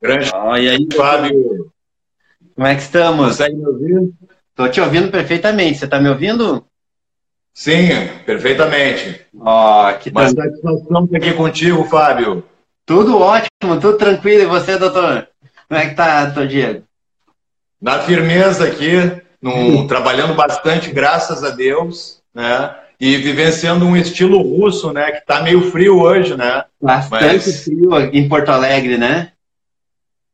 Grande. Oh, e aí, Fábio? Como é que estamos? Consegue me ouvir? Tô te ouvindo perfeitamente. Você tá me ouvindo? Sim, perfeitamente. Oh, que Uma satisfação estar aqui contigo, Fábio. Tudo ótimo, tudo tranquilo. E você, doutor? Como é que tá, doutor Diego? Na firmeza aqui, num, trabalhando bastante, graças a Deus, né? E vivenciando um estilo russo, né? Que tá meio frio hoje, né? Bastante Mas... frio em Porto Alegre, né?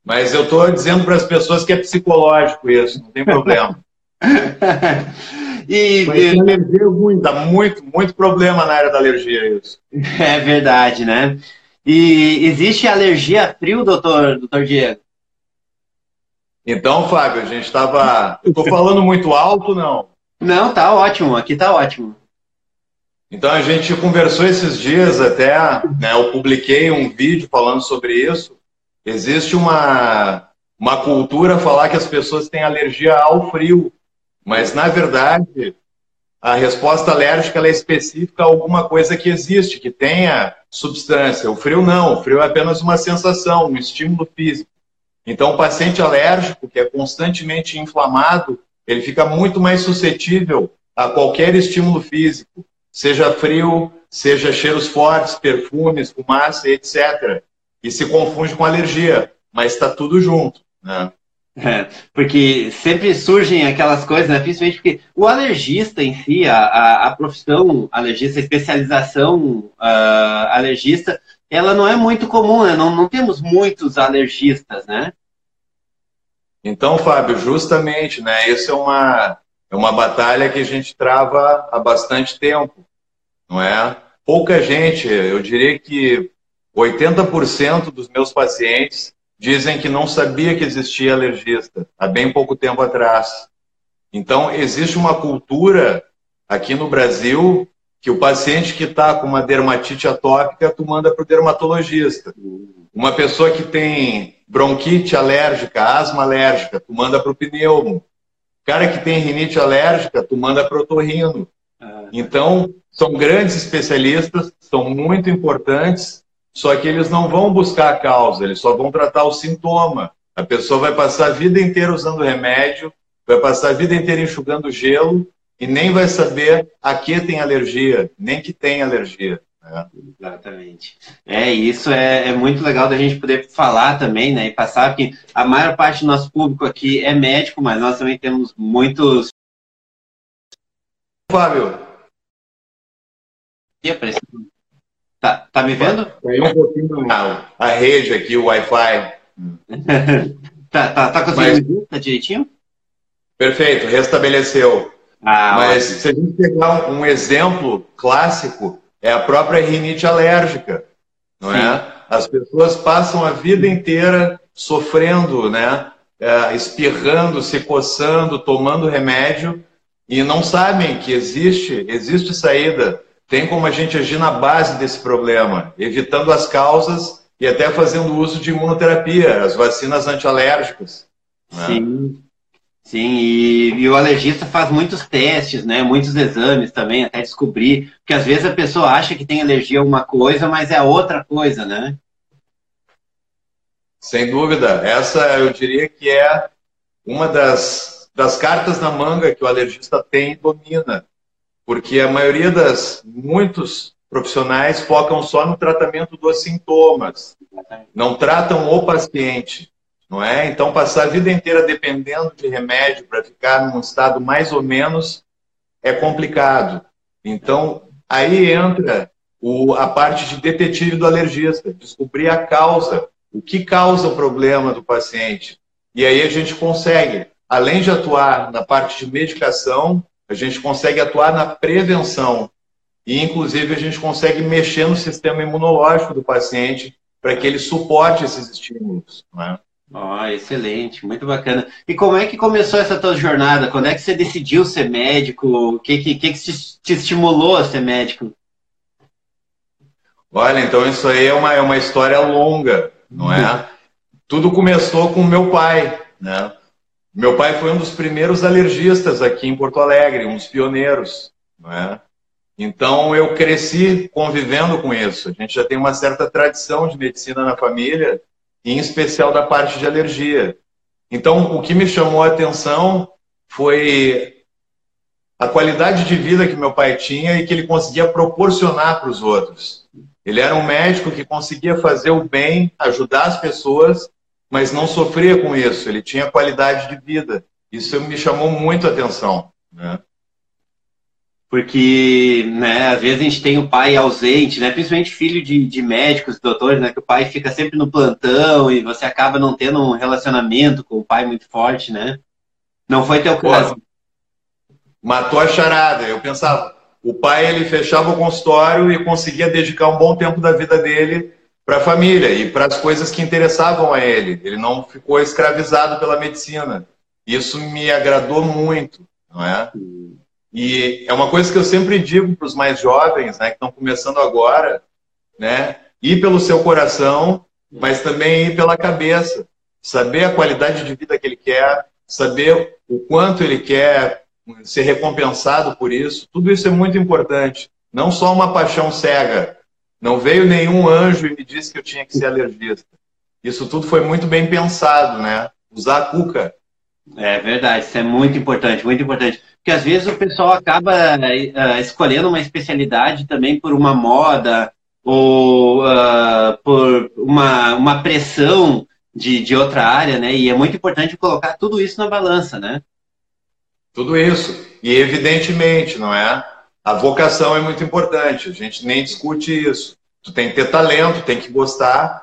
Mas eu estou dizendo para as pessoas que é psicológico isso, não tem problema. e, Mas alergia ruim, dá muito, muito problema na área da alergia isso. É verdade, né? E existe alergia a frio, doutor, doutor Diego? Então, Fábio, a gente estava. Estou falando muito alto, não? Não, tá ótimo, aqui tá ótimo. Então a gente conversou esses dias até, né, eu publiquei um vídeo falando sobre isso. Existe uma, uma cultura falar que as pessoas têm alergia ao frio, mas na verdade a resposta alérgica é específica a alguma coisa que existe, que tenha substância. O frio não, o frio é apenas uma sensação, um estímulo físico. Então o paciente alérgico, que é constantemente inflamado, ele fica muito mais suscetível a qualquer estímulo físico, seja frio, seja cheiros fortes, perfumes, fumaça, etc e se confunde com alergia, mas está tudo junto, né? É, porque sempre surgem aquelas coisas, né? principalmente porque o alergista em si, a, a, a profissão alergista, a especialização uh, alergista, ela não é muito comum, né? Não, não temos muitos alergistas, né? Então, Fábio, justamente, né? Isso é uma, é uma batalha que a gente trava há bastante tempo, não é? Pouca gente, eu diria que 80% dos meus pacientes dizem que não sabia que existia alergista há bem pouco tempo atrás. Então, existe uma cultura aqui no Brasil que o paciente que está com uma dermatite atópica, tu manda para o dermatologista. Uma pessoa que tem bronquite alérgica, asma alérgica, tu manda para o pneumo. Cara que tem rinite alérgica, tu manda para o otorrino. Ah. Então, são grandes especialistas, são muito importantes, só que eles não vão buscar a causa, eles só vão tratar o sintoma. A pessoa vai passar a vida inteira usando remédio, vai passar a vida inteira enxugando gelo e nem vai saber a que tem alergia, nem que tem alergia. Né? Exatamente. É, isso é, é, muito legal da gente poder falar também, né? E passar que a maior parte do nosso público aqui é médico, mas nós também temos muitos. Fábio. E Tá, tá me vendo? Caiu um pouquinho a, a rede aqui, o Wi-Fi. tá, tá, tá conseguindo Mas... Tá direitinho? Perfeito, restabeleceu. Ah, Mas ótimo. se a gente pegar um exemplo clássico, é a própria rinite alérgica, não é? Sim. é? As pessoas passam a vida inteira sofrendo, né? É, espirrando, se coçando, tomando remédio e não sabem que existe, existe saída tem como a gente agir na base desse problema, evitando as causas e até fazendo uso de imunoterapia, as vacinas antialérgicas. Né? Sim, sim, e, e, o alergista faz muitos testes, né? Muitos exames também, até descobrir, porque às vezes a pessoa acha que tem alergia a uma coisa, mas é outra coisa, né? Sem dúvida. Essa eu diria que é uma das, das cartas na manga que o alergista tem e domina porque a maioria das muitos profissionais focam só no tratamento dos sintomas, não tratam o paciente, não é? Então passar a vida inteira dependendo de remédio para ficar num estado mais ou menos é complicado. Então aí entra o, a parte de detetive do alergista, descobrir a causa, o que causa o problema do paciente. E aí a gente consegue, além de atuar na parte de medicação, a gente consegue atuar na prevenção e, inclusive, a gente consegue mexer no sistema imunológico do paciente para que ele suporte esses estímulos. Né? Oh, excelente, muito bacana. E como é que começou essa tua jornada? Quando é que você decidiu ser médico? O que, que, que te estimulou a ser médico? Olha, então isso aí é uma, é uma história longa, não é? Uhum. Tudo começou com meu pai, né? Meu pai foi um dos primeiros alergistas aqui em Porto Alegre, um dos pioneiros. é? Então eu cresci convivendo com isso. A gente já tem uma certa tradição de medicina na família em especial da parte de alergia. Então, o que me chamou a atenção foi a qualidade de vida que meu pai tinha e que ele conseguia proporcionar para os outros. Ele era um médico que conseguia fazer o bem, ajudar as pessoas, mas não sofria com isso. Ele tinha qualidade de vida. Isso me chamou muito a atenção. Né? Porque, né, às vezes a gente tem o pai ausente, né, principalmente filho de, de médicos, doutores, né, que o pai fica sempre no plantão e você acaba não tendo um relacionamento com o pai muito forte, né? Não foi teu caso. Matou a charada. Eu pensava, o pai ele fechava o consultório e conseguia dedicar um bom tempo da vida dele para a família e para as coisas que interessavam a ele. Ele não ficou escravizado pela medicina. Isso me agradou muito, não é? E é uma coisa que eu sempre digo para os mais jovens, né, que estão começando agora, né, ir pelo seu coração, mas também ir pela cabeça, saber a qualidade de vida que ele quer, saber o quanto ele quer ser recompensado por isso. Tudo isso é muito importante. Não só uma paixão cega. Não veio nenhum anjo e me disse que eu tinha que ser alergista. Isso tudo foi muito bem pensado, né? Usar a cuca. É verdade, isso é muito importante, muito importante. Porque às vezes o pessoal acaba uh, escolhendo uma especialidade também por uma moda ou uh, por uma, uma pressão de, de outra área, né? E é muito importante colocar tudo isso na balança, né? Tudo isso. E evidentemente, não é? A vocação é muito importante, a gente nem discute isso. Tu tem que ter talento, tem que gostar,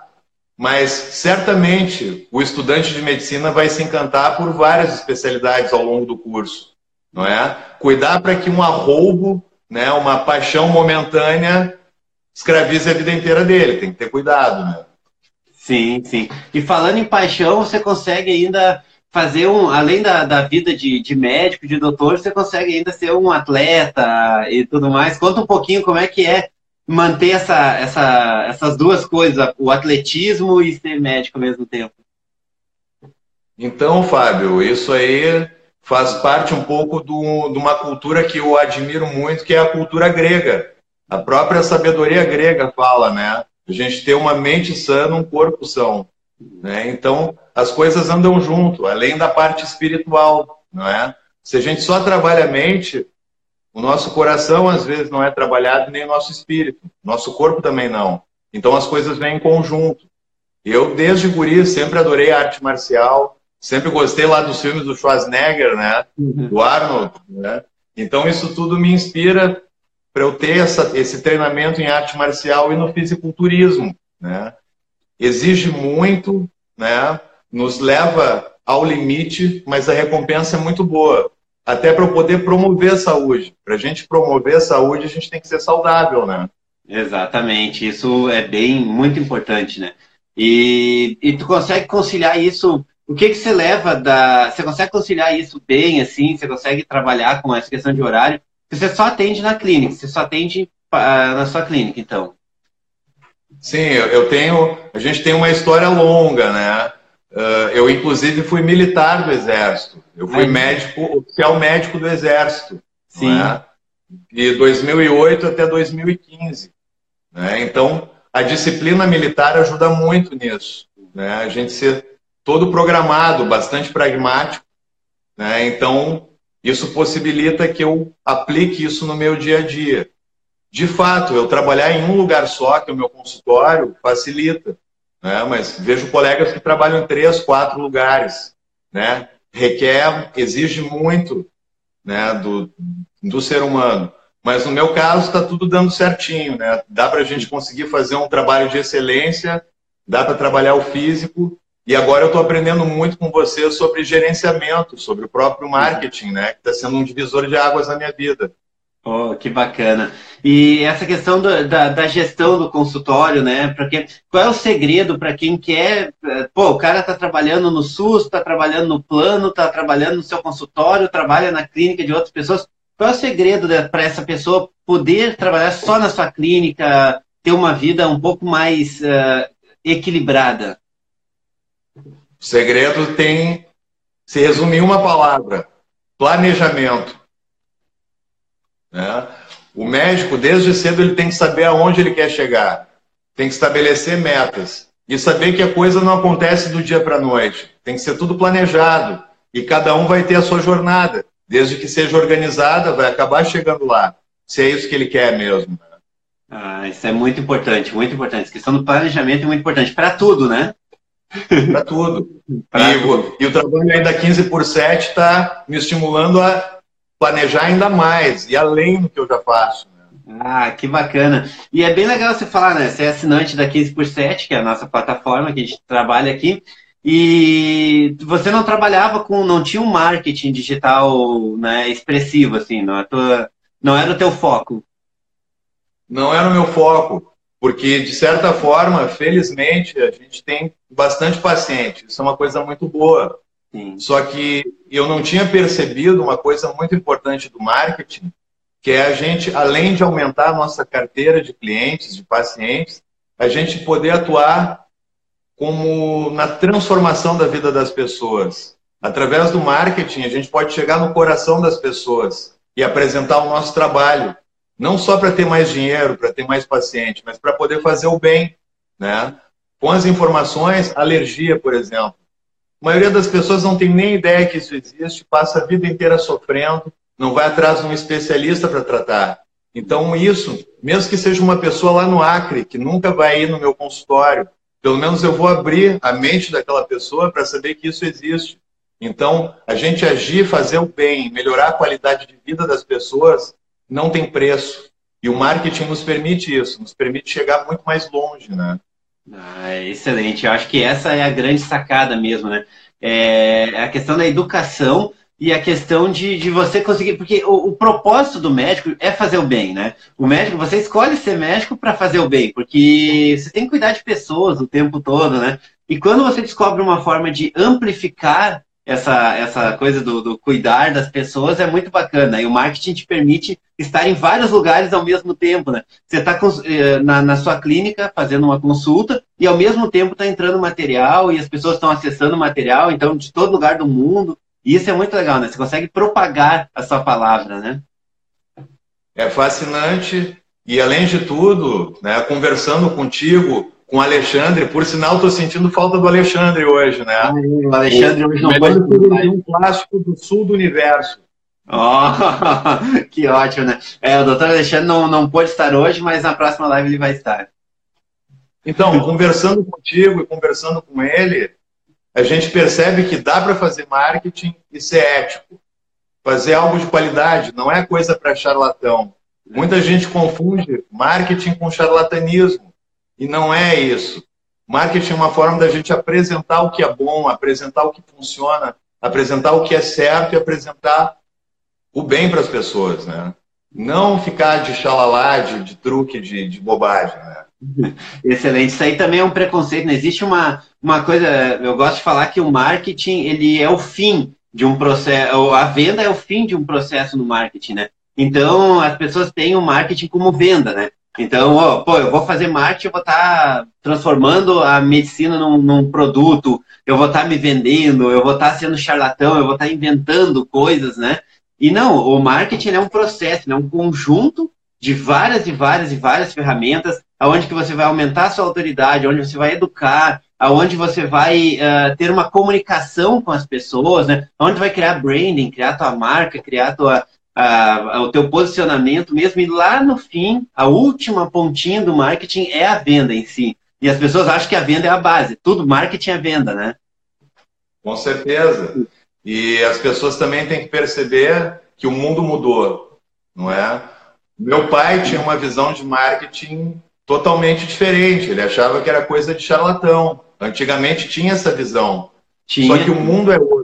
mas certamente o estudante de medicina vai se encantar por várias especialidades ao longo do curso, não é? Cuidar para que um arroubo, né, uma paixão momentânea escravize a vida inteira dele, tem que ter cuidado, né? Sim, sim. E falando em paixão, você consegue ainda fazer um, além da, da vida de, de médico, de doutor, você consegue ainda ser um atleta e tudo mais. Conta um pouquinho como é que é manter essa, essa, essas duas coisas, o atletismo e ser médico ao mesmo tempo. Então, Fábio, isso aí faz parte um pouco do, de uma cultura que eu admiro muito, que é a cultura grega. A própria sabedoria grega fala, né? A gente ter uma mente sã, um corpo são. Né? Então, as coisas andam junto, além da parte espiritual, não é? Se a gente só trabalha a mente, o nosso coração às vezes não é trabalhado, nem o nosso espírito. Nosso corpo também não. Então as coisas vêm em conjunto. Eu, desde guri, sempre adorei arte marcial, sempre gostei lá dos filmes do Schwarzenegger, né? Uhum. Do Arnold, né? Então isso tudo me inspira para eu ter essa, esse treinamento em arte marcial e no fisiculturismo, né? Exige muito, né? nos leva ao limite, mas a recompensa é muito boa. Até para poder promover a saúde. Para a gente promover a saúde, a gente tem que ser saudável, né? Exatamente, isso é bem muito importante, né? E, e tu consegue conciliar isso? O que que você leva da? Você consegue conciliar isso bem, assim? Você consegue trabalhar com essa questão de horário? Você só atende na clínica, você só atende uh, na sua clínica, então? Sim, eu tenho. A gente tem uma história longa, né? Uh, eu, inclusive, fui militar do Exército. Eu fui médico, oficial médico do Exército. Sim. É? De 2008 até 2015. Né? Então, a disciplina militar ajuda muito nisso. Né? A gente ser todo programado, bastante pragmático. Né? Então, isso possibilita que eu aplique isso no meu dia a dia. De fato, eu trabalhar em um lugar só, que é o meu consultório, facilita né? mas vejo colegas que trabalham em três, quatro lugares. Né? Requer, exige muito né, do, do ser humano. Mas no meu caso está tudo dando certinho. Né? Dá para a gente conseguir fazer um trabalho de excelência, dá para trabalhar o físico. E agora eu estou aprendendo muito com você sobre gerenciamento, sobre o próprio marketing, né? que está sendo um divisor de águas na minha vida. Oh, que bacana. E essa questão do, da, da, gestão do consultório, né? Porque, qual é o segredo para quem quer. Eh, pô, o cara está trabalhando no SUS, está trabalhando no plano, está trabalhando no seu consultório, trabalha na clínica de outras pessoas. Qual é o segredo para essa pessoa poder trabalhar só na sua clínica, ter uma vida um pouco mais uh, equilibrada? O segredo tem. Se resumir uma palavra: planejamento. Né? O médico, desde cedo, ele tem que saber aonde ele quer chegar. Tem que estabelecer metas. e saber que a coisa não acontece do dia para a noite. Tem que ser tudo planejado e cada um vai ter a sua jornada. Desde que seja organizada, vai acabar chegando lá. Se é isso que ele quer mesmo. Né? Ah, isso é muito importante, muito importante. A questão do planejamento é muito importante para tudo, né? Para tudo. e, tudo. e o trabalho ainda 15 por 7 está me estimulando a planejar ainda mais e além do que eu já faço. Ah, que bacana. E é bem legal você falar, né? Você é assinante da 15 por 7, que é a nossa plataforma que a gente trabalha aqui. E você não trabalhava com, não tinha um marketing digital né, expressivo, assim, não, tua, não era o teu foco. Não era o meu foco, porque de certa forma, felizmente, a gente tem bastante paciente, isso é uma coisa muito boa. Sim. Só que eu não tinha percebido uma coisa muito importante do marketing, que é a gente, além de aumentar a nossa carteira de clientes, de pacientes, a gente poder atuar como na transformação da vida das pessoas. Através do marketing, a gente pode chegar no coração das pessoas e apresentar o nosso trabalho, não só para ter mais dinheiro, para ter mais paciente, mas para poder fazer o bem, né? Com as informações, alergia, por exemplo. A maioria das pessoas não tem nem ideia que isso existe, passa a vida inteira sofrendo, não vai atrás de um especialista para tratar. Então, isso, mesmo que seja uma pessoa lá no Acre, que nunca vai ir no meu consultório, pelo menos eu vou abrir a mente daquela pessoa para saber que isso existe. Então, a gente agir, fazer o bem, melhorar a qualidade de vida das pessoas, não tem preço. E o marketing nos permite isso, nos permite chegar muito mais longe, né? Ah, excelente. Eu acho que essa é a grande sacada mesmo, né? É a questão da educação e a questão de, de você conseguir. Porque o, o, propósito do médico é fazer o bem, né? O médico, você escolhe ser médico para fazer o bem, porque você tem que cuidar de pessoas o tempo todo, né? E quando você descobre uma forma de amplificar essa, essa coisa do, do cuidar das pessoas, é muito bacana. E o marketing te permite estar em vários lugares ao mesmo tempo, né? Você está eh, na, na sua clínica fazendo uma consulta e ao mesmo tempo está entrando material e as pessoas estão acessando material, então, de todo lugar do mundo. E isso é muito legal, né? Você consegue propagar a sua palavra, né? É fascinante. E além de tudo, né, conversando contigo, com o Alexandre, por sinal, estou sentindo falta do Alexandre hoje, né? Ah, o Alexandre hoje não pode um clássico do sul do universo. Oh, que ótimo, né? É, o doutor Alexandre não, não pôde estar hoje, mas na próxima live ele vai estar. Então, conversando contigo e conversando com ele, a gente percebe que dá para fazer marketing e ser ético. Fazer algo de qualidade não é coisa para charlatão. Muita gente confunde marketing com charlatanismo. E não é isso. Marketing é uma forma da gente apresentar o que é bom, apresentar o que funciona, apresentar o que é certo e apresentar o bem para as pessoas, né? Não ficar de xalalá, de, de truque, de, de bobagem, né? Excelente. Isso aí também é um preconceito. Não existe uma, uma coisa. Eu gosto de falar que o marketing ele é o fim de um processo. A venda é o fim de um processo no marketing, né? Então as pessoas têm o marketing como venda, né? Então, ó, pô, eu vou fazer marketing, eu vou estar tá transformando a medicina num, num, produto, eu vou estar tá me vendendo, eu vou estar tá sendo charlatão, eu vou estar tá inventando coisas, né? E não, o marketing é um processo, é um conjunto de várias e várias e várias ferramentas, aonde que você vai aumentar a sua autoridade, onde você vai educar, aonde você vai uh, ter uma comunicação com as pessoas, né? Onde vai criar branding, criar tua marca, criar tua, o teu posicionamento mesmo. E lá no fim, a última pontinha do marketing é a venda em si. E as pessoas acham que a venda é a base. Tudo marketing é venda, né? Com certeza. E as pessoas também têm que perceber que o mundo mudou, não é? Meu pai tinha uma visão de marketing totalmente diferente. Ele achava que era coisa de charlatão. Antigamente tinha essa visão. Tinha. Só que o mundo é outro.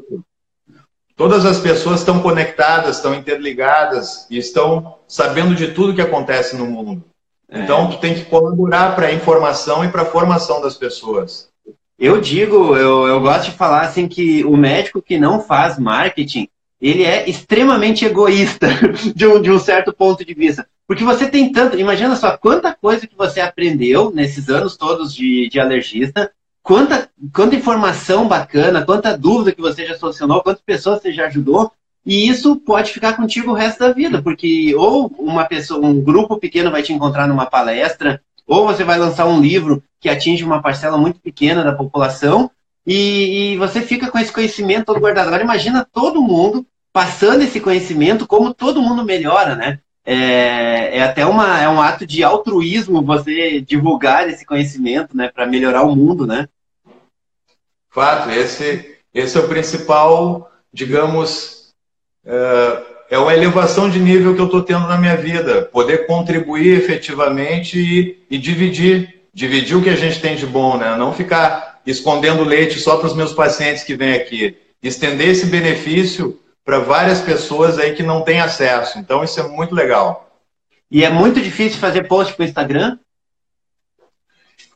Todas as pessoas estão conectadas, estão interligadas e estão sabendo de tudo que acontece no mundo. É. Então, tu tem que colaborar para a informação e para a formação das pessoas. Eu digo, eu, eu gosto de falar assim que o médico que não faz marketing, ele é extremamente egoísta de um, de um certo ponto de vista. Porque você tem tanto. Imagina só quanta coisa que você aprendeu nesses anos todos de, de alergista, quanta, quanta informação bacana, quanta dúvida que você já solucionou, quantas pessoas você já ajudou. E isso pode ficar contigo o resto da vida, porque ou uma pessoa, um grupo pequeno vai te encontrar numa palestra, ou você vai lançar um livro que atinge uma parcela muito pequena da população, e, e você fica com esse conhecimento todo guardado. Agora imagina todo mundo passando esse conhecimento, como todo mundo melhora, né? É, é até uma, é um ato de altruísmo você divulgar esse conhecimento, né, para melhorar o mundo, né? Fato, esse, esse é o principal, digamos, é, é uma elevação de nível que eu estou tendo na minha vida, poder contribuir efetivamente e, e dividir, dividir o que a gente tem de bom, né? Não ficar escondendo leite só para os meus pacientes que vêm aqui, estender esse benefício para várias pessoas aí que não têm acesso. Então isso é muito legal. E é muito difícil fazer post para o Instagram?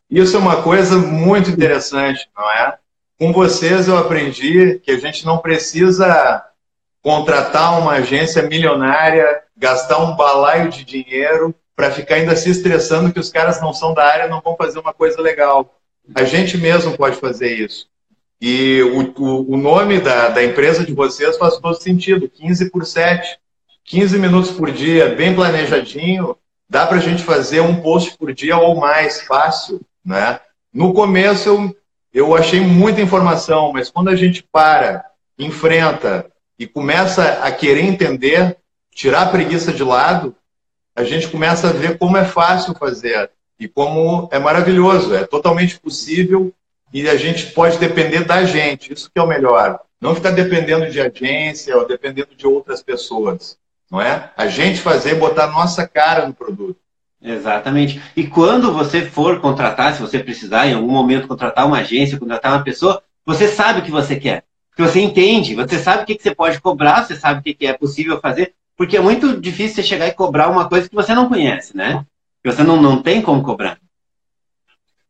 Isso é uma coisa muito interessante, não é? Com vocês eu aprendi que a gente não precisa contratar uma agência milionária, gastar um balaio de dinheiro para ficar ainda se estressando que os caras não são da área, não vão fazer uma coisa legal. A gente mesmo pode fazer isso. E o, o, o nome da, da empresa de vocês faz todo sentido, 15 por 7. 15 minutos por dia, bem planejadinho, dá para a gente fazer um post por dia ou mais, fácil. Né? No começo eu, eu achei muita informação, mas quando a gente para, enfrenta e começa a querer entender, tirar a preguiça de lado, a gente começa a ver como é fácil fazer e como é maravilhoso, é totalmente possível e a gente pode depender da gente, isso que é o melhor. Não ficar dependendo de agência ou dependendo de outras pessoas, não é? A gente fazer, botar nossa cara no produto. Exatamente. E quando você for contratar, se você precisar em algum momento contratar uma agência, contratar uma pessoa, você sabe o que você quer. Que você entende, você sabe o que você pode cobrar, você sabe o que é possível fazer, porque é muito difícil você chegar e cobrar uma coisa que você não conhece, né? Que você não, não tem como cobrar.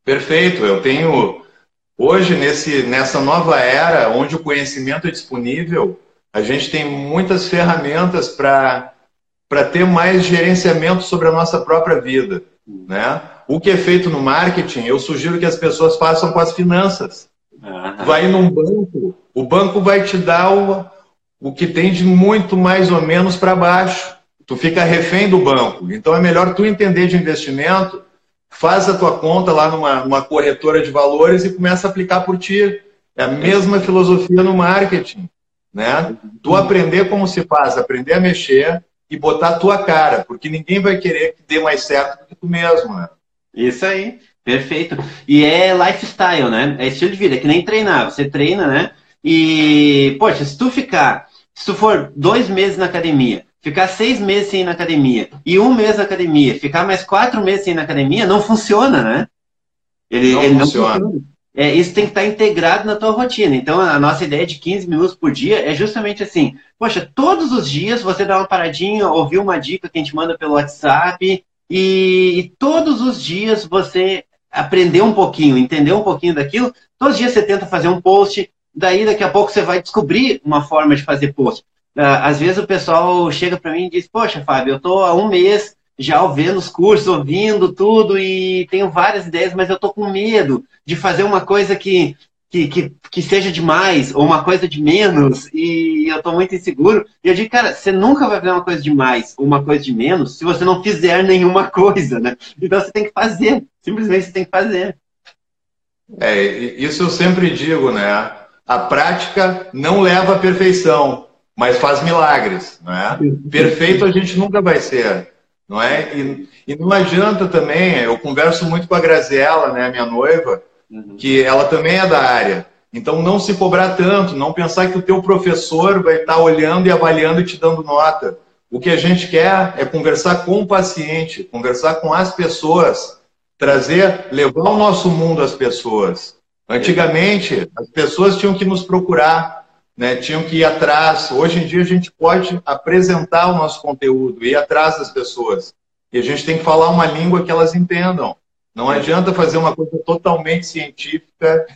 Perfeito. Eu tenho Hoje, nesse, nessa nova era, onde o conhecimento é disponível, a gente tem muitas ferramentas para ter mais gerenciamento sobre a nossa própria vida. Né? O que é feito no marketing, eu sugiro que as pessoas façam com as finanças. Uhum. Vai num banco, o banco vai te dar o, o que tem de muito mais ou menos para baixo. Tu fica refém do banco. Então é melhor tu entender de investimento faz a tua conta lá numa, numa corretora de valores e começa a aplicar por ti. É a mesma filosofia no marketing. Né? Tu aprender como se faz, aprender a mexer e botar a tua cara, porque ninguém vai querer que dê mais certo do que tu mesmo. Né? Isso aí, perfeito. E é lifestyle, né? É estilo de vida, é que nem treinar. Você treina, né? E, poxa, se tu ficar, se tu for dois meses na academia, ficar seis meses sem ir na academia e um mês na academia, ficar mais quatro meses sem ir na academia, não funciona, né? Ele não, ele funciona. não funciona. É, isso tem que estar integrado na tua rotina. Então, a nossa ideia de 15 minutos por dia é justamente assim: poxa, todos os dias você dá uma paradinha, ouvir uma dica que a gente manda pelo WhatsApp, e, e todos os dias você aprender um pouquinho, entender um pouquinho daquilo. Todos os dias você tenta fazer um post, daí daqui a pouco você vai descobrir uma forma de fazer post. Ah, às vezes o pessoal chega para mim e diz: Poxa, Fábio, eu estou há um mês já vendo os cursos, ouvindo tudo e tenho várias ideias, mas eu estou com medo de fazer uma coisa que, que, que, que, seja demais ou uma coisa de menos e eu estou muito inseguro. E eu digo, cara, você nunca vai fazer uma coisa de mais ou uma coisa de menos se você não fizer nenhuma coisa, né? Então você tem que fazer, simplesmente você tem que fazer. É, isso eu sempre digo, né? A prática não leva à perfeição mas faz milagres, não é? Perfeito a gente nunca vai ser, não é? E, e não adianta também, eu converso muito com a Graziella, né, minha noiva, uhum. que ela também é da área. Então não se cobrar tanto, não pensar que o teu professor vai estar olhando e avaliando e te dando nota. O que a gente quer é conversar com o paciente, conversar com as pessoas, trazer, levar o nosso mundo às pessoas. Antigamente, as pessoas tinham que nos procurar, né, tinham que ir atrás. Hoje em dia a gente pode apresentar o nosso conteúdo, ir atrás das pessoas. E a gente tem que falar uma língua que elas entendam. Não adianta fazer uma coisa totalmente científica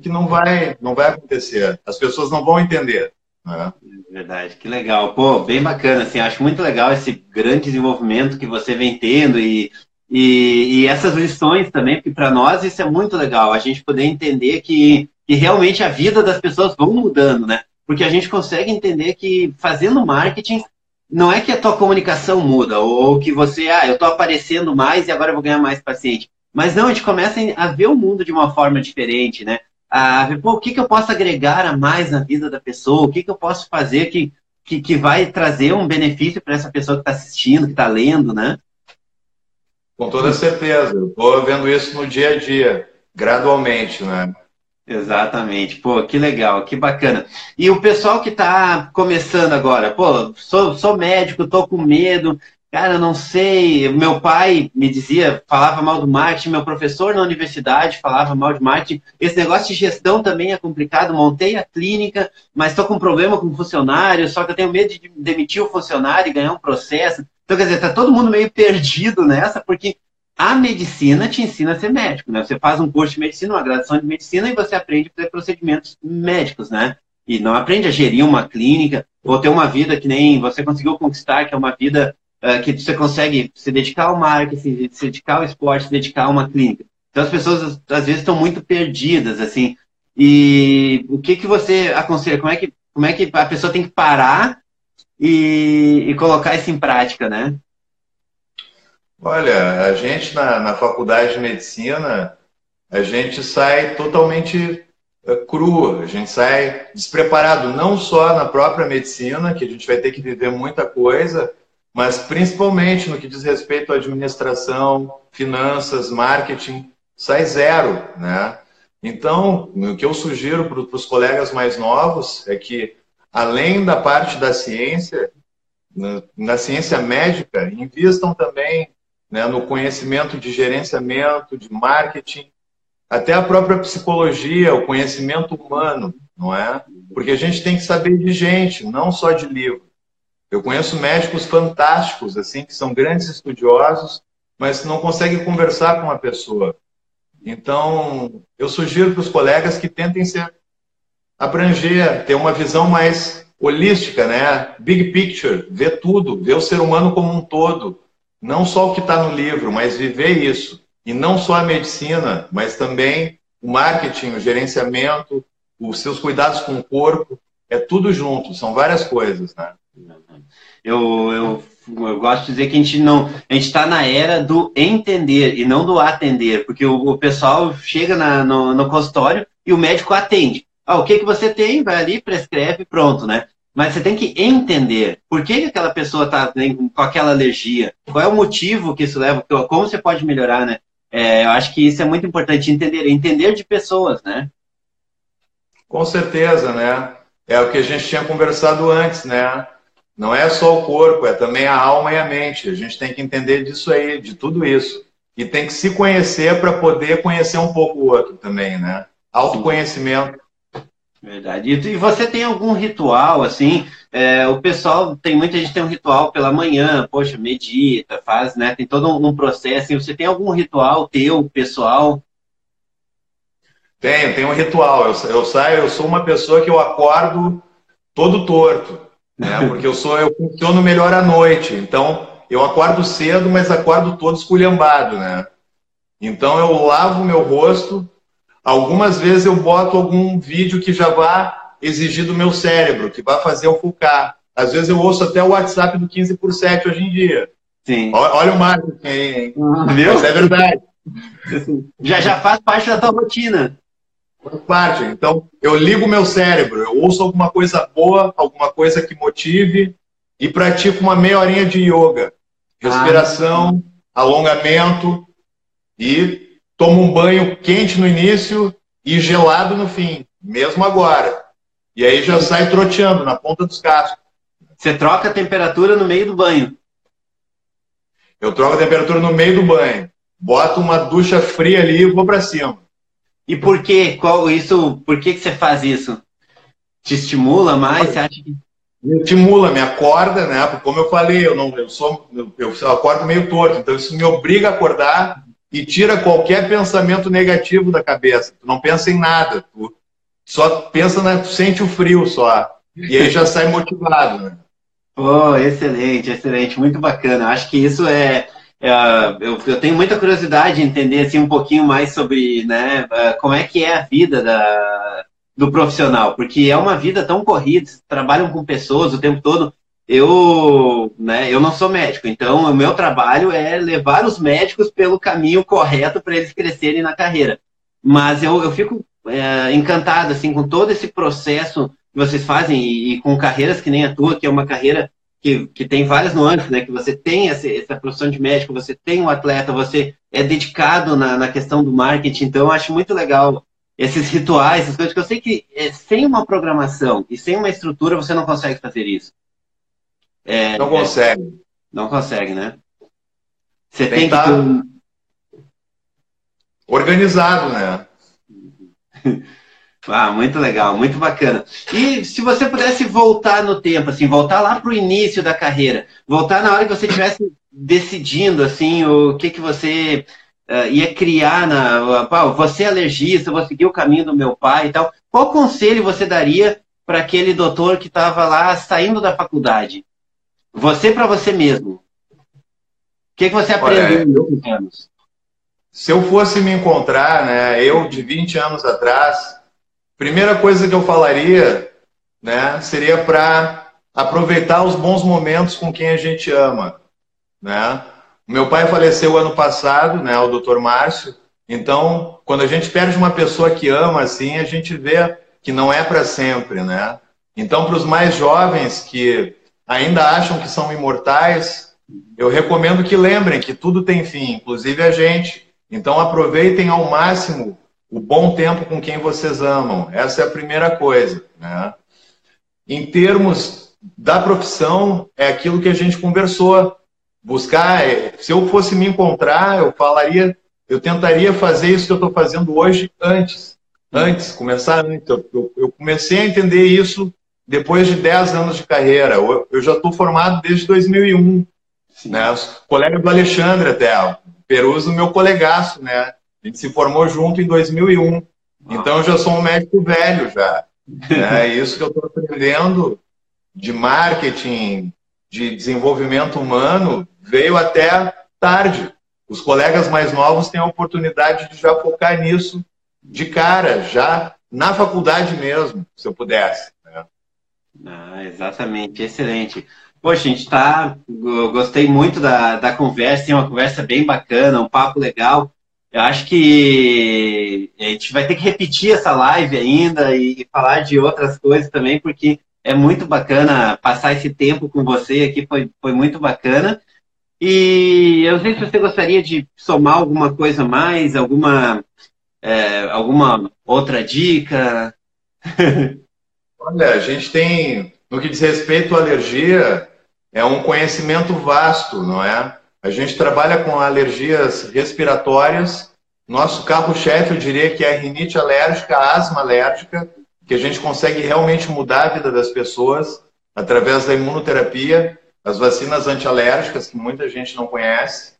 que não vai, não vai acontecer. As pessoas não vão entender. Né? Verdade, que legal. Pô, bem bacana. Assim, acho muito legal esse grande desenvolvimento que você vem tendo e, e, e essas lições também, porque para nós isso é muito legal. A gente poder entender que, que realmente a vida das pessoas vão mudando, né? Porque a gente consegue entender que fazendo marketing não é que a tua comunicação muda, ou que você, ah, eu tô aparecendo mais e agora eu vou ganhar mais paciente. Mas não, a gente começa a ver o mundo de uma forma diferente, né? A ver, pô, o que, que eu posso agregar a mais na vida da pessoa? O que, que eu posso fazer que, que, que vai trazer um benefício para essa pessoa que está assistindo, que está lendo, né? Com toda certeza. Estou vendo isso no dia a dia, gradualmente, né? Exatamente. Pô, que legal, que bacana. E o pessoal que está começando agora, pô, sou, sou médico, tô com medo, cara, não sei. Meu pai me dizia, falava mal do marketing, meu professor na universidade falava mal de marketing. Esse negócio de gestão também é complicado. Montei a clínica, mas estou com problema com funcionário, só que eu tenho medo de demitir o funcionário e ganhar um processo. Então, quer dizer, tá todo mundo meio perdido nessa, porque a medicina te ensina a ser médico, né? Você faz um curso de medicina, uma graduação de medicina e você aprende a fazer procedimentos médicos, né? E não aprende a gerir uma clínica ou ter uma vida que nem você conseguiu conquistar, que é uma vida uh, que você consegue se dedicar ao marketing, se dedicar ao esporte, se dedicar a uma clínica. Então as pessoas às vezes estão muito perdidas, assim. E o que que você aconselha? Como é que como é que a pessoa tem que parar e, e colocar isso em prática, né? Olha, a gente na, na faculdade de medicina, a gente sai totalmente é, cru, a gente sai despreparado, não só na própria medicina, que a gente vai ter que viver muita coisa, mas principalmente no que diz respeito à administração, finanças, marketing, sai zero, né? Então, o que eu sugiro para os colegas mais novos é que, além da parte da ciência, na ciência médica, invistam também né, no conhecimento de gerenciamento, de marketing, até a própria psicologia, o conhecimento humano, não é? Porque a gente tem que saber de gente, não só de livro. Eu conheço médicos fantásticos, assim, que são grandes estudiosos, mas não conseguem conversar com uma pessoa. Então, eu sugiro para os colegas que tentem ser abranger, ter uma visão mais holística, né? Big picture, ver tudo, ver o ser humano como um todo, não só o que está no livro, mas viver isso. E não só a medicina, mas também o marketing, o gerenciamento, os seus cuidados com o corpo. É tudo junto, são várias coisas, né? Eu, eu, eu gosto de dizer que a gente não. A gente está na era do entender e não do atender, porque o, o pessoal chega na, no, no consultório e o médico atende. Ah, o que, que você tem? Vai ali, prescreve, pronto, né? Mas você tem que entender por que, que aquela pessoa está com aquela alergia, qual é o motivo que isso leva, como você pode melhorar, né? É, eu acho que isso é muito importante, entender, entender de pessoas, né? Com certeza, né? É o que a gente tinha conversado antes, né? Não é só o corpo, é também a alma e a mente. A gente tem que entender disso aí, de tudo isso. E tem que se conhecer para poder conhecer um pouco o outro também, né? Autoconhecimento. Verdade. E, você tem algum ritual, assim? É, o pessoal, tem muita gente tem um ritual pela manhã, poxa, medita, faz, né? Tem todo um, um processo. Assim, você tem algum ritual teu, pessoal? Tenho, tenho um ritual. Eu, eu saio, eu sou uma pessoa que eu acordo todo torto, né? Porque eu sou, eu funciono melhor à noite. Então, eu acordo cedo, mas acordo todo esculhambado, né? Então eu lavo meu rosto, Algumas vezes eu boto algum vídeo que já vá exigir do meu cérebro, que vai fazer eu focar. Às vezes eu ouço até o WhatsApp do 15 por 7 hoje em dia. Sim. Olha, o marketing aí, Viu? Isso é verdade. Já, já faz parte da tua rotina. Faz parte. Então, eu ligo o meu cérebro, eu ouço alguma coisa boa, alguma coisa que motive e pratico uma meia horinha de yoga. Respiração, ah. alongamento e tomo um banho quente no início e gelado no fim, mesmo agora. E aí já sai troteando na ponta dos cascos. Você troca a temperatura no meio do banho? Eu troco a temperatura no meio do banho. Boto uma ducha fria ali e vou para cima. E por que? Qual isso? Por que, que você faz isso? Te estimula mais? Você acha que... Me estimula, me acorda, né? Porque como eu falei, eu não, eu sou, eu, eu acordo meio torto, então isso me obriga a acordar e tira qualquer pensamento negativo da cabeça. Tu não pensa em nada, tu só pensa na, tu sente o frio só. E aí já sai motivado, né? Oh, excelente, excelente, muito bacana. Acho que isso é, é eu, eu, tenho muita curiosidade de entender assim um pouquinho mais sobre, né, é, como é que é a vida da, do profissional, porque é uma vida tão corrida, trabalham com pessoas o tempo todo. Eu, né, eu não sou médico, então o meu trabalho é levar os médicos pelo caminho correto para eles crescerem na carreira. Mas eu, eu fico é, encantado assim com todo esse processo que vocês fazem e, e, com carreiras que nem a tua, que é uma carreira que, que tem várias nuances, né? Que você tem essa, essa profissão de médico, você tem um atleta, você é dedicado na, na questão do marketing. Então, eu acho muito legal esses rituais, essas coisas que eu sei que é, sem uma programação e sem uma estrutura você não consegue fazer isso. É, não consegue. É, não consegue, né? Você tem, tem que. Tá organizado, né? Ah, muito legal, muito bacana. E se você pudesse voltar no tempo, assim, voltar lá para o início da carreira, voltar na hora que você estivesse decidindo, assim, o que que você uh, ia criar na, uh, você é alergista, vou seguir o caminho do meu pai e tal. Qual conselho você daria para aquele doutor que estava lá saindo da faculdade? Você para você mesmo. O que, que você aprendeu Olha, em anos? Se eu fosse me encontrar, né, eu de 20 anos atrás, primeira coisa que eu falaria, né, seria para aproveitar os bons momentos com quem a gente ama, né? Meu pai faleceu ano passado, né, o Dr. Márcio. Então, quando a gente perde uma pessoa que ama assim, a gente vê que não é para sempre, né? Então, para os mais jovens que ainda acham que são imortais, eu recomendo que lembrem que tudo tem fim, inclusive a gente. Então aproveitem ao máximo o bom tempo com quem vocês amam. Essa é a primeira coisa. Né? Em termos da profissão, é aquilo que a gente conversou. Buscar, é, se eu fosse me encontrar, eu falaria, eu tentaria fazer isso que eu estou fazendo hoje antes. Antes, começar antes. Eu, eu, comecei a entender isso depois de 10 anos de carreira. Eu, já estou formado desde 2001. Né? Colega do Alexandre até, Peruso, meu colegaço, né? A gente se formou junto em 2001. Então eu já sou um médico velho já. É isso que eu estou aprendendo de marketing, de desenvolvimento humano, veio até tarde. Os colegas mais novos têm a oportunidade de já focar nisso de cara, já na faculdade mesmo, se eu pudesse. Ah, exatamente, excelente. Poxa, a gente tá. Gostei muito da, da conversa, tem uma conversa bem bacana, um papo legal. Eu acho que a gente vai ter que repetir essa live ainda e falar de outras coisas também, porque é muito bacana passar esse tempo com você aqui, foi, foi muito bacana. E eu não sei se você gostaria de somar alguma coisa mais, alguma, é, alguma outra dica. Olha, a gente tem, no que diz respeito à alergia, é um conhecimento vasto, não é? A gente trabalha com alergias respiratórias. Nosso carro-chefe, eu diria que é a rinite alérgica, a asma alérgica, que a gente consegue realmente mudar a vida das pessoas através da imunoterapia, as vacinas antialérgicas, que muita gente não conhece.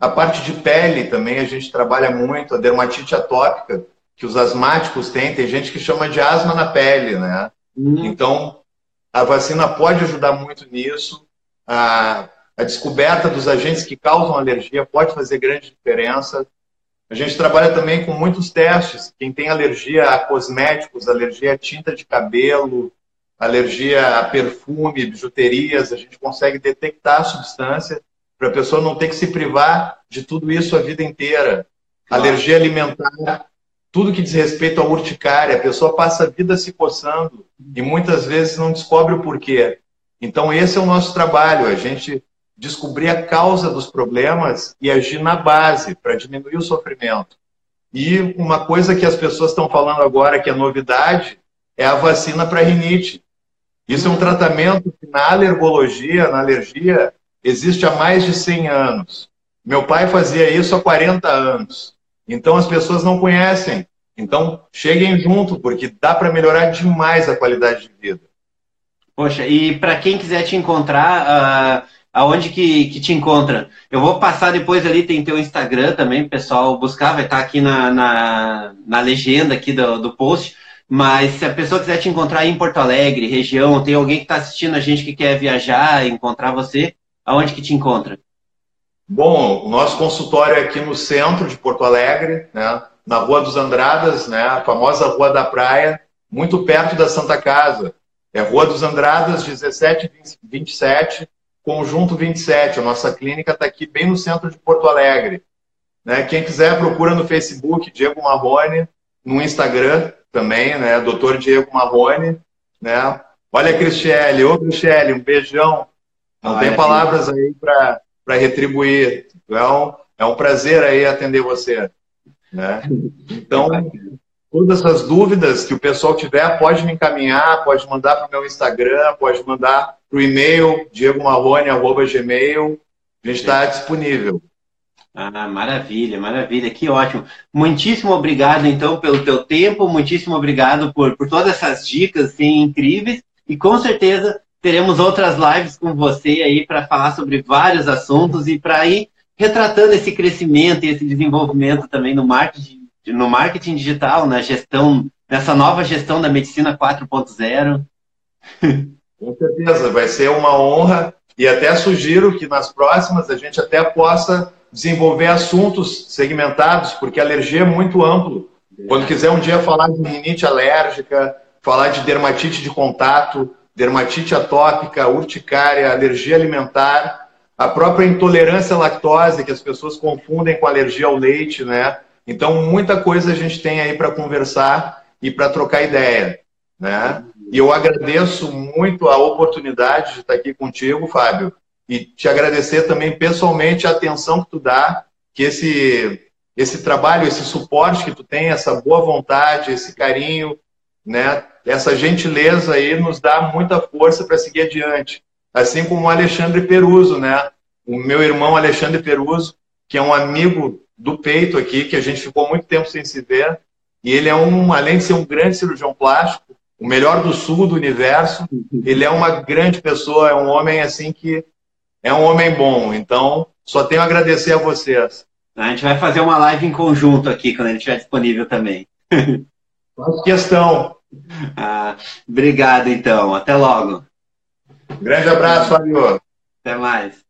A parte de pele também a gente trabalha muito, a dermatite atópica, que os asmáticos têm, tem gente que chama de asma na pele, né? Hum. Então, a vacina pode ajudar muito nisso. A, a descoberta dos agentes que causam alergia pode fazer grande diferença. A gente trabalha também com muitos testes. Quem tem alergia a cosméticos, alergia a tinta de cabelo, alergia a perfume, bijuterias, a gente consegue detectar a substância para a pessoa não ter que se privar de tudo isso a vida inteira. Claro. Alergia alimentar, tudo que diz respeito à urticária, a pessoa passa a vida se coçando e muitas vezes não descobre o porquê. Então, esse é o nosso trabalho, a gente descobrir a causa dos problemas e agir na base para diminuir o sofrimento. E uma coisa que as pessoas estão falando agora que é novidade é a vacina para rinite. Isso é um tratamento que na alergologia, na alergia, existe há mais de 100 anos. Meu pai fazia isso há 40 anos. Então as pessoas não conhecem. Então cheguem junto, porque dá para melhorar demais a qualidade de vida. Poxa, e para quem quiser te encontrar, uh, aonde que, que te encontra? Eu vou passar depois ali, tem teu Instagram também, pessoal buscar, vai estar tá aqui na, na, na legenda aqui do, do post. Mas se a pessoa quiser te encontrar em Porto Alegre, região, tem alguém que está assistindo a gente que quer viajar, encontrar você, aonde que te encontra? Bom, o nosso consultório é aqui no centro de Porto Alegre, né, na Rua dos Andradas, né, a famosa Rua da Praia, muito perto da Santa Casa. É Rua dos Andradas, 1727, Conjunto 27. A nossa clínica está aqui bem no centro de Porto Alegre. Né? Quem quiser, procura no Facebook Diego Marrone, no Instagram também, né? Doutor Diego Marrone. Né? Olha, Cristiane, ô Cristiane, um beijão. Não tem palavras aí para retribuir. Então, é um prazer aí atender você. Né? Então, todas as dúvidas que o pessoal tiver, pode me encaminhar, pode mandar para o meu Instagram, pode mandar para o e-mail, diegomarrone.gmail. A gente está disponível. Ah, maravilha, maravilha, que ótimo. Muitíssimo obrigado, então, pelo teu tempo, muitíssimo obrigado por, por todas essas dicas assim, incríveis, e com certeza teremos outras lives com você aí para falar sobre vários assuntos e para ir retratando esse crescimento e esse desenvolvimento também no marketing, no marketing digital, na gestão, nessa nova gestão da medicina 4.0. Com certeza, vai ser uma honra e até sugiro que nas próximas a gente até possa desenvolver assuntos segmentados, porque alergia é muito amplo. Quando quiser um dia falar de rinite alérgica, falar de dermatite de contato, dermatite atópica, urticária, alergia alimentar, a própria intolerância à lactose, que as pessoas confundem com alergia ao leite, né? Então, muita coisa a gente tem aí para conversar e para trocar ideia, né? E eu agradeço muito a oportunidade de estar aqui contigo, Fábio, e te agradecer também pessoalmente a atenção que tu dá, que esse esse trabalho, esse suporte que tu tem, essa boa vontade, esse carinho, né? Essa gentileza aí nos dá muita força para seguir adiante. Assim como o Alexandre Peruso, né? O meu irmão Alexandre Peruso, que é um amigo do peito aqui, que a gente ficou muito tempo sem se ver. E ele é um, além de ser um grande cirurgião plástico, o melhor do sul do universo, ele é uma grande pessoa, é um homem assim que é um homem bom. Então, só tenho a agradecer a vocês. A gente vai fazer uma live em conjunto aqui, quando ele estiver disponível também. Faço questão. Ah, obrigado, então. Até logo. Grande abraço, Fábio. Até mais.